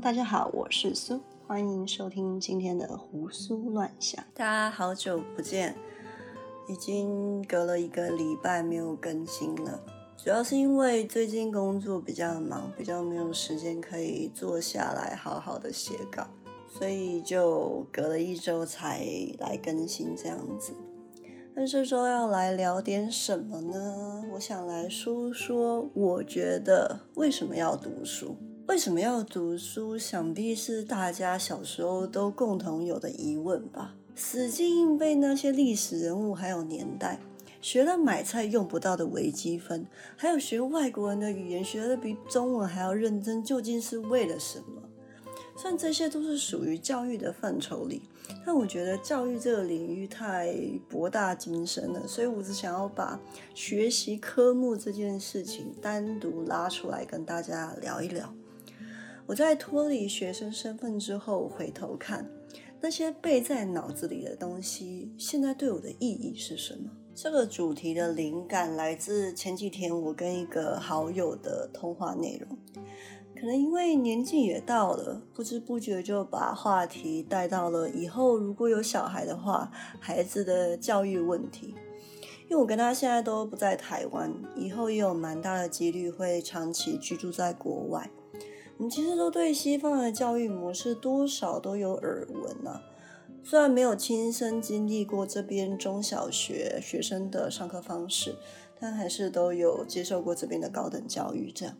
大家好，我是苏，欢迎收听今天的胡思乱想。大家好久不见，已经隔了一个礼拜没有更新了，主要是因为最近工作比较忙，比较没有时间可以坐下来好好的写稿，所以就隔了一周才来更新这样子。那这周要来聊点什么呢？我想来说说，我觉得为什么要读书。为什么要读书？想必是大家小时候都共同有的疑问吧。死记硬背那些历史人物还有年代，学了买菜用不到的微积分，还有学外国人的语言学的比中文还要认真，究竟是为了什么？虽然这些都是属于教育的范畴里，但我觉得教育这个领域太博大精深了，所以我只想要把学习科目这件事情单独拉出来跟大家聊一聊。我在脱离学生身份之后，回头看那些背在脑子里的东西，现在对我的意义是什么？这个主题的灵感来自前几天我跟一个好友的通话内容。可能因为年纪也到了，不知不觉就把话题带到了以后如果有小孩的话，孩子的教育问题。因为我跟他现在都不在台湾，以后也有蛮大的几率会长期居住在国外。你其实都对西方的教育模式多少都有耳闻啊，虽然没有亲身经历过这边中小学学生的上课方式，但还是都有接受过这边的高等教育，这样，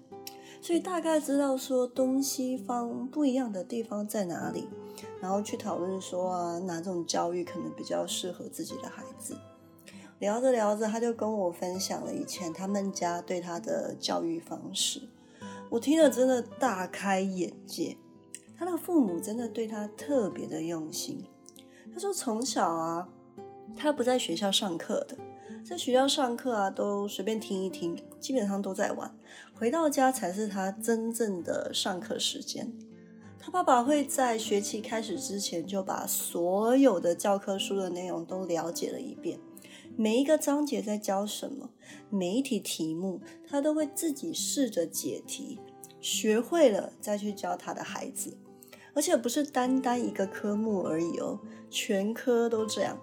所以大概知道说东西方不一样的地方在哪里，然后去讨论说啊哪种教育可能比较适合自己的孩子。聊着聊着，他就跟我分享了以前他们家对他的教育方式。我听了真的大开眼界，他的父母真的对他特别的用心。他说从小啊，他不在学校上课的，在学校上课啊都随便听一听，基本上都在玩。回到家才是他真正的上课时间。他爸爸会在学期开始之前就把所有的教科书的内容都了解了一遍。每一个章节在教什么，每一题题目他都会自己试着解题，学会了再去教他的孩子，而且不是单单一个科目而已哦，全科都这样。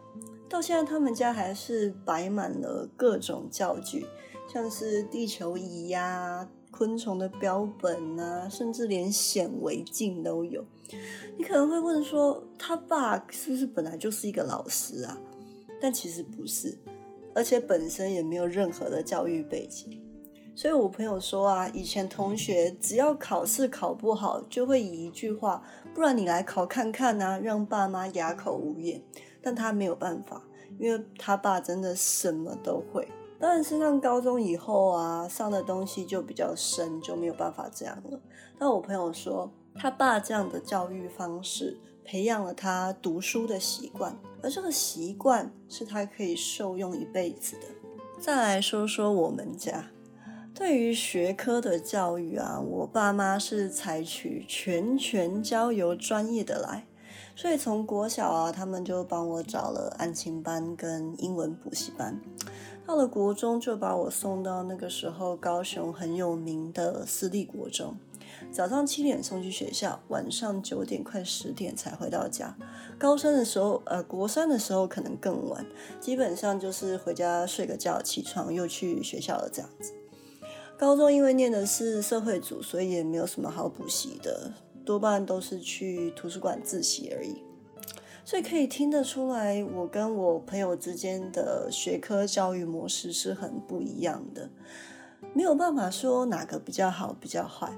到现在他们家还是摆满了各种教具，像是地球仪呀、昆虫的标本啊，甚至连显微镜都有。你可能会问说，他爸是不是本来就是一个老师啊？但其实不是，而且本身也没有任何的教育背景，所以我朋友说啊，以前同学只要考试考不好，就会以一句话，不然你来考看看啊，让爸妈哑口无言。但他没有办法，因为他爸真的什么都会。当然是上高中以后啊，上的东西就比较深，就没有办法这样了。但我朋友说，他爸这样的教育方式。培养了他读书的习惯，而这个习惯是他可以受用一辈子的。再来说说我们家对于学科的教育啊，我爸妈是采取全权交由专业的来，所以从国小啊，他们就帮我找了安亲班跟英文补习班，到了国中就把我送到那个时候高雄很有名的私立国中。早上七点送去学校，晚上九点快十点才回到家。高三的时候，呃，国三的时候可能更晚，基本上就是回家睡个觉，起床又去学校了这样子。高中因为念的是社会组，所以也没有什么好补习的，多半都是去图书馆自习而已。所以可以听得出来，我跟我朋友之间的学科教育模式是很不一样的，没有办法说哪个比较好，比较坏。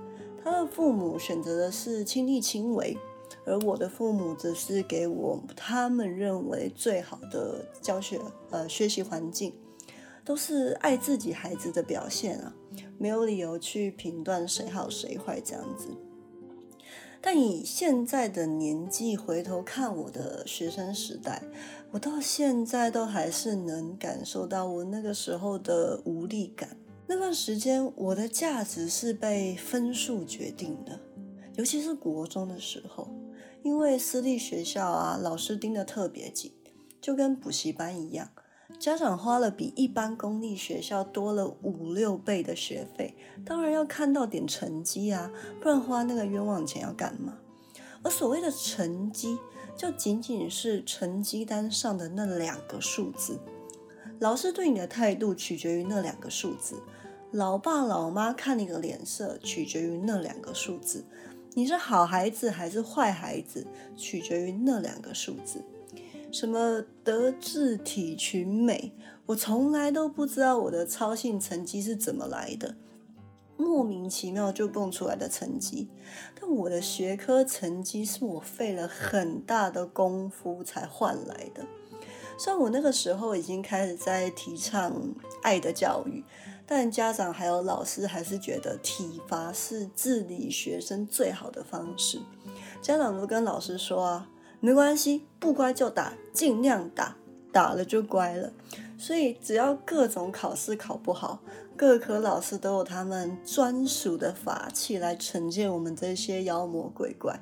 他的父母选择的是亲力亲为，而我的父母则是给我他们认为最好的教学呃学习环境，都是爱自己孩子的表现啊，没有理由去评断谁好谁坏这样子。但以现在的年纪回头看我的学生时代，我到现在都还是能感受到我那个时候的无力感。那段时间，我的价值是被分数决定的，尤其是国中的时候，因为私立学校啊，老师盯得特别紧，就跟补习班一样，家长花了比一般公立学校多了五六倍的学费，当然要看到点成绩啊，不然花那个冤枉钱要干嘛？而所谓的成绩，就仅仅是成绩单上的那两个数字。老师对你的态度取决于那两个数字，老爸老妈看你的脸色取决于那两个数字，你是好孩子还是坏孩子取决于那两个数字。什么德智体群美，我从来都不知道我的操性成绩是怎么来的，莫名其妙就蹦出来的成绩。但我的学科成绩是我费了很大的功夫才换来的。虽然我那个时候已经开始在提倡爱的教育，但家长还有老师还是觉得体罚是治理学生最好的方式。家长都跟老师说啊。没关系，不乖就打，尽量打，打了就乖了。所以只要各种考试考不好，各科老师都有他们专属的法器来惩戒我们这些妖魔鬼怪。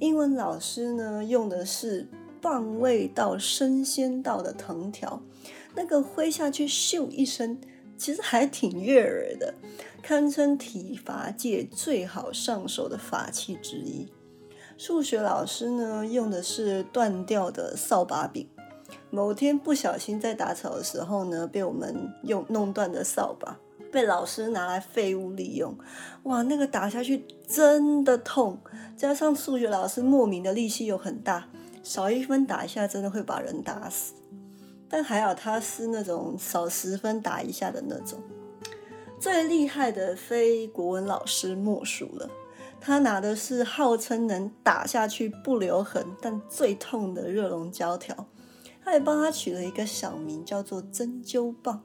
英文老师呢，用的是棒味道生鲜道的藤条，那个挥下去咻一声，其实还挺悦耳的，堪称体罚界最好上手的法器之一。数学老师呢，用的是断掉的扫把柄。某天不小心在打草的时候呢，被我们用弄断的扫把被老师拿来废物利用。哇，那个打下去真的痛，加上数学老师莫名的力气又很大，少一分打一下真的会把人打死。但还好他是那种少十分打一下的那种。最厉害的非国文老师莫属了。他拿的是号称能打下去不留痕，但最痛的热熔胶条。他也帮他取了一个小名，叫做针灸棒。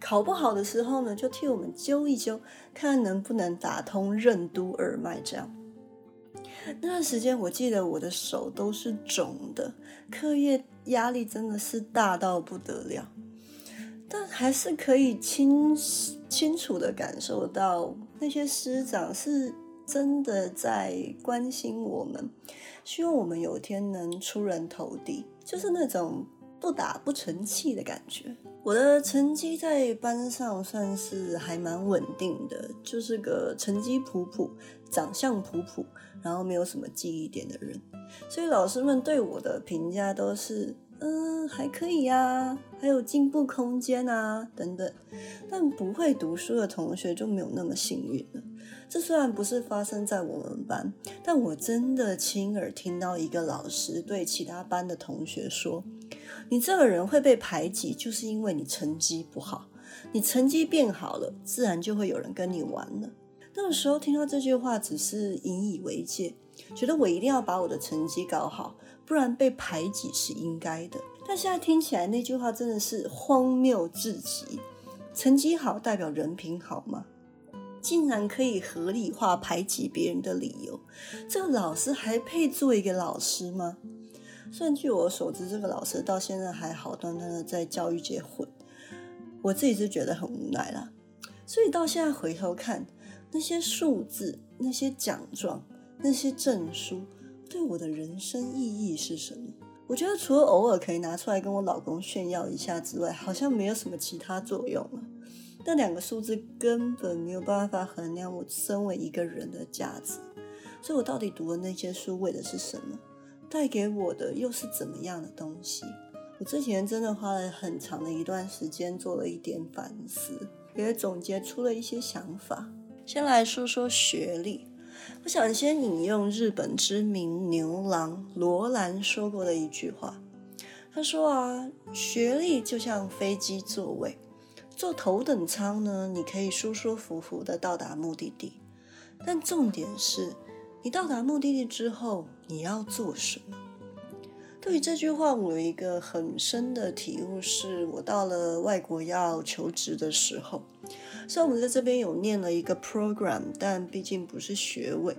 考不好的时候呢，就替我们灸一灸，看能不能打通任督二脉。这样那段时间，我记得我的手都是肿的，课业压力真的是大到不得了，但还是可以清清楚的感受到那些师长是。真的在关心我们，希望我们有一天能出人头地，就是那种不打不成器的感觉。我的成绩在班上算是还蛮稳定的，就是个成绩普普、长相普普，然后没有什么记忆点的人，所以老师们对我的评价都是。嗯，还可以呀，还有进步空间啊，等等。但不会读书的同学就没有那么幸运了。这虽然不是发生在我们班，但我真的亲耳听到一个老师对其他班的同学说：“你这个人会被排挤，就是因为你成绩不好。你成绩变好了，自然就会有人跟你玩了。”那个时候听到这句话，只是引以为戒，觉得我一定要把我的成绩搞好。不然被排挤是应该的，但现在听起来那句话真的是荒谬至极。成绩好代表人品好吗？竟然可以合理化排挤别人的理由，这个老师还配做一个老师吗？虽然据我所知，这个老师到现在还好端端的在教育界混，我自己是觉得很无奈啦。所以到现在回头看那些数字、那些奖状、那些证书。对我的人生意义是什么？我觉得除了偶尔可以拿出来跟我老公炫耀一下之外，好像没有什么其他作用了。那两个数字根本没有办法衡量我身为一个人的价值。所以我到底读的那些书为的是什么？带给我的又是怎么样的东西？我之前真的花了很长的一段时间做了一点反思，也总结出了一些想法。先来说说学历。我想先引用日本知名牛郎罗兰说过的一句话。他说啊，学历就像飞机座位，坐头等舱呢，你可以舒舒服服的到达目的地。但重点是，你到达目的地之后，你要做什么？对于这句话，我有一个很深的体悟，是我到了外国要求职的时候。虽然我们在这边有念了一个 program，但毕竟不是学位，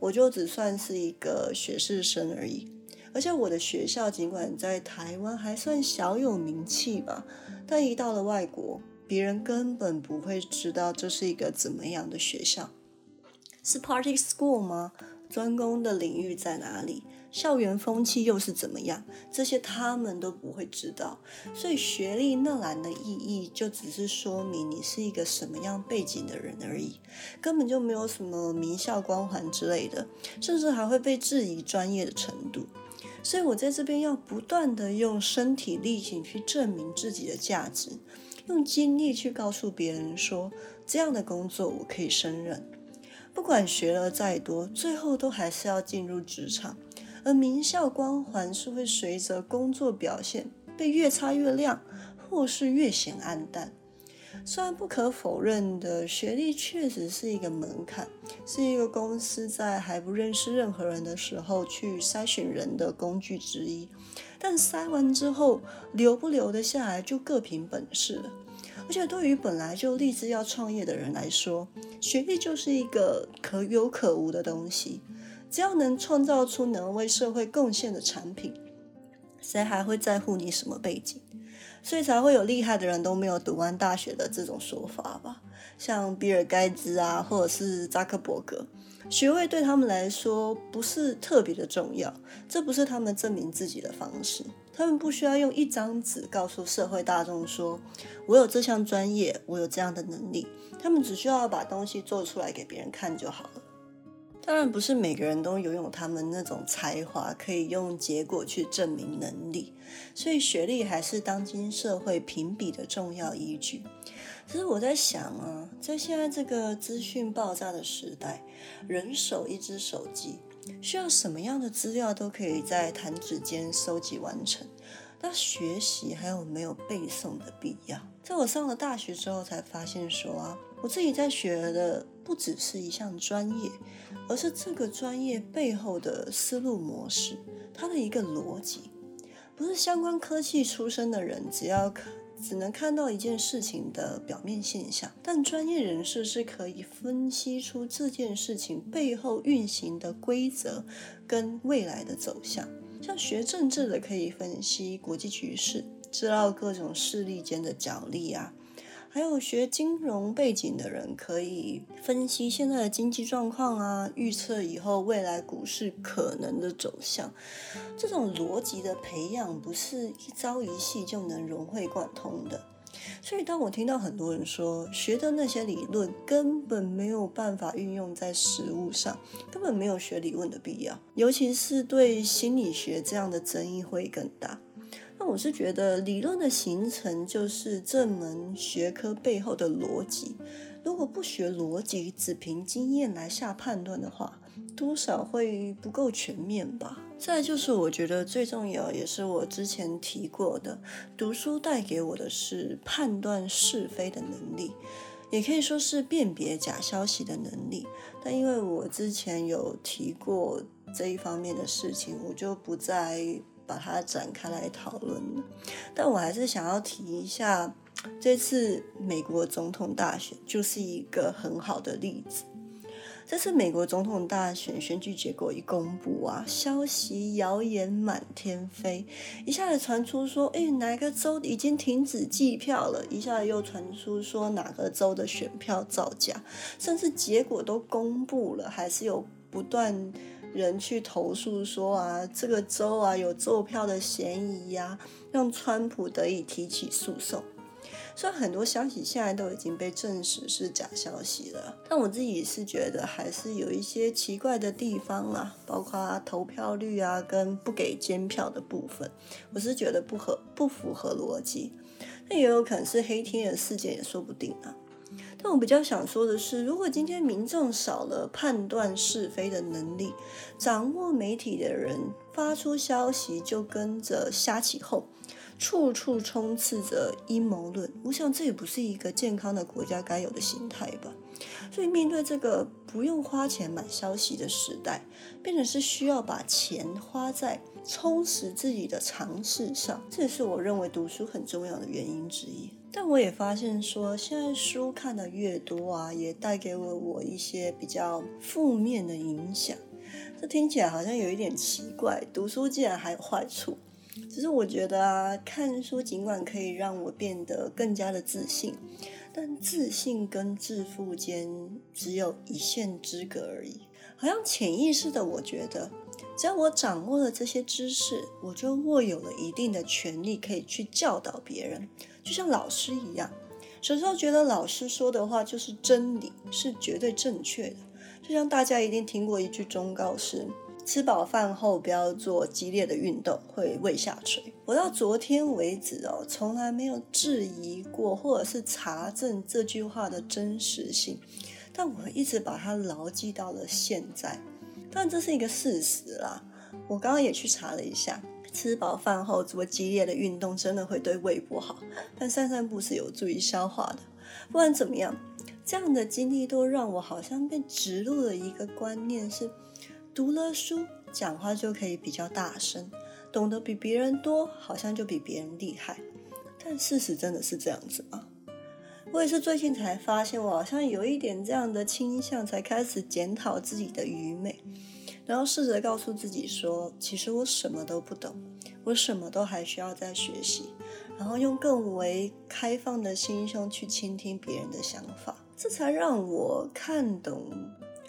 我就只算是一个学士生而已。而且我的学校尽管在台湾还算小有名气吧，但一到了外国，别人根本不会知道这是一个怎么样的学校。是 party school 吗？专攻的领域在哪里？校园风气又是怎么样，这些他们都不会知道。所以学历那栏的意义，就只是说明你是一个什么样背景的人而已，根本就没有什么名校光环之类的，甚至还会被质疑专业的程度。所以我在这边要不断的用身体力行去证明自己的价值，用经历去告诉别人说，这样的工作我可以胜任。不管学了再多，最后都还是要进入职场，而名校光环是会随着工作表现被越擦越亮，或是越显暗淡。虽然不可否认的，学历确实是一个门槛，是一个公司在还不认识任何人的时候去筛选人的工具之一，但筛完之后留不留得下来，就各凭本事了。而且对于本来就立志要创业的人来说，学历就是一个可有可无的东西。只要能创造出能为社会贡献的产品，谁还会在乎你什么背景？所以才会有厉害的人都没有读完大学的这种说法吧？像比尔盖茨啊，或者是扎克伯格，学位对他们来说不是特别的重要，这不是他们证明自己的方式。他们不需要用一张纸告诉社会大众说：“我有这项专业，我有这样的能力。”他们只需要把东西做出来给别人看就好了。当然，不是每个人都拥有他们那种才华，可以用结果去证明能力。所以，学历还是当今社会评比的重要依据。其实我在想啊，在现在这个资讯爆炸的时代，人手一只手机。需要什么样的资料都可以在弹指间收集完成。那学习还有没有背诵的必要？在我上了大学之后，才发现说啊，我自己在学的不只是一项专业，而是这个专业背后的思路模式，它的一个逻辑。不是相关科技出身的人，只要。只能看到一件事情的表面现象，但专业人士是可以分析出这件事情背后运行的规则跟未来的走向。像学政治的可以分析国际局势，知道各种势力间的角力啊。还有学金融背景的人可以分析现在的经济状况啊，预测以后未来股市可能的走向。这种逻辑的培养不是一朝一夕就能融会贯通的。所以，当我听到很多人说学的那些理论根本没有办法运用在实物上，根本没有学理论的必要，尤其是对心理学这样的争议会更大。我是觉得理论的形成就是这门学科背后的逻辑。如果不学逻辑，只凭经验来下判断的话，多少会不够全面吧。再就是我觉得最重要，也是我之前提过的，读书带给我的是判断是非的能力，也可以说是辨别假消息的能力。但因为我之前有提过这一方面的事情，我就不再。把它展开来讨论，但我还是想要提一下，这次美国总统大选就是一个很好的例子。这次美国总统大选选举结果一公布啊，消息谣言满天飞，一下子传出说，哎，哪个州已经停止计票了？一下子又传出说哪个州的选票造假，甚至结果都公布了，还是有不断。人去投诉说啊，这个州啊有作票的嫌疑呀，让川普得以提起诉讼。虽然很多消息现在都已经被证实是假消息了，但我自己是觉得还是有一些奇怪的地方啊，包括投票率啊跟不给监票的部分，我是觉得不合不符合逻辑。那也有可能是黑天鹅事件也说不定啊。但我比较想说的是，如果今天民众少了判断是非的能力，掌握媒体的人发出消息就跟着瞎起哄，处处充斥着阴谋论，我想这也不是一个健康的国家该有的心态吧。所以面对这个不用花钱买消息的时代，变成是需要把钱花在充实自己的尝试上，这也是我认为读书很重要的原因之一。但我也发现说，现在书看的越多啊，也带给了我一些比较负面的影响。这听起来好像有一点奇怪，读书竟然还有坏处。只是我觉得啊，看书尽管可以让我变得更加的自信，但自信跟致富间只有一线之隔而已。好像潜意识的，我觉得只要我掌握了这些知识，我就握有了一定的权利，可以去教导别人，就像老师一样。小时候觉得老师说的话就是真理，是绝对正确的。就像大家一定听过一句忠告是：吃饱饭后不要做激烈的运动，会胃下垂。我到昨天为止哦，从来没有质疑过或者是查证这句话的真实性，但我一直把它牢记到了现在。但这是一个事实啦。我刚刚也去查了一下。吃饱饭后做激烈的运动真的会对胃不好，但散散步是有助于消化的。不管怎么样，这样的经历都让我好像被植入了一个观念：是读了书，讲话就可以比较大声，懂得比别人多，好像就比别人厉害。但事实真的是这样子吗？我也是最近才发现，我好像有一点这样的倾向，才开始检讨自己的愚昧。然后试着告诉自己说，其实我什么都不懂，我什么都还需要再学习。然后用更为开放的心胸去倾听别人的想法，这才让我看懂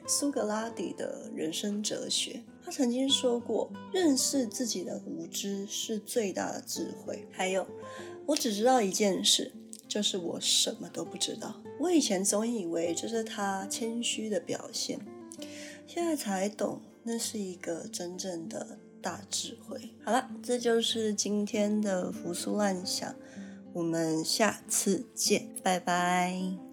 苏格拉底的人生哲学。他曾经说过，认识自己的无知是最大的智慧。还有，我只知道一件事，就是我什么都不知道。我以前总以为这是他谦虚的表现，现在才懂。那是一个真正的大智慧。好了，这就是今天的胡思乱想，我们下次见，拜拜。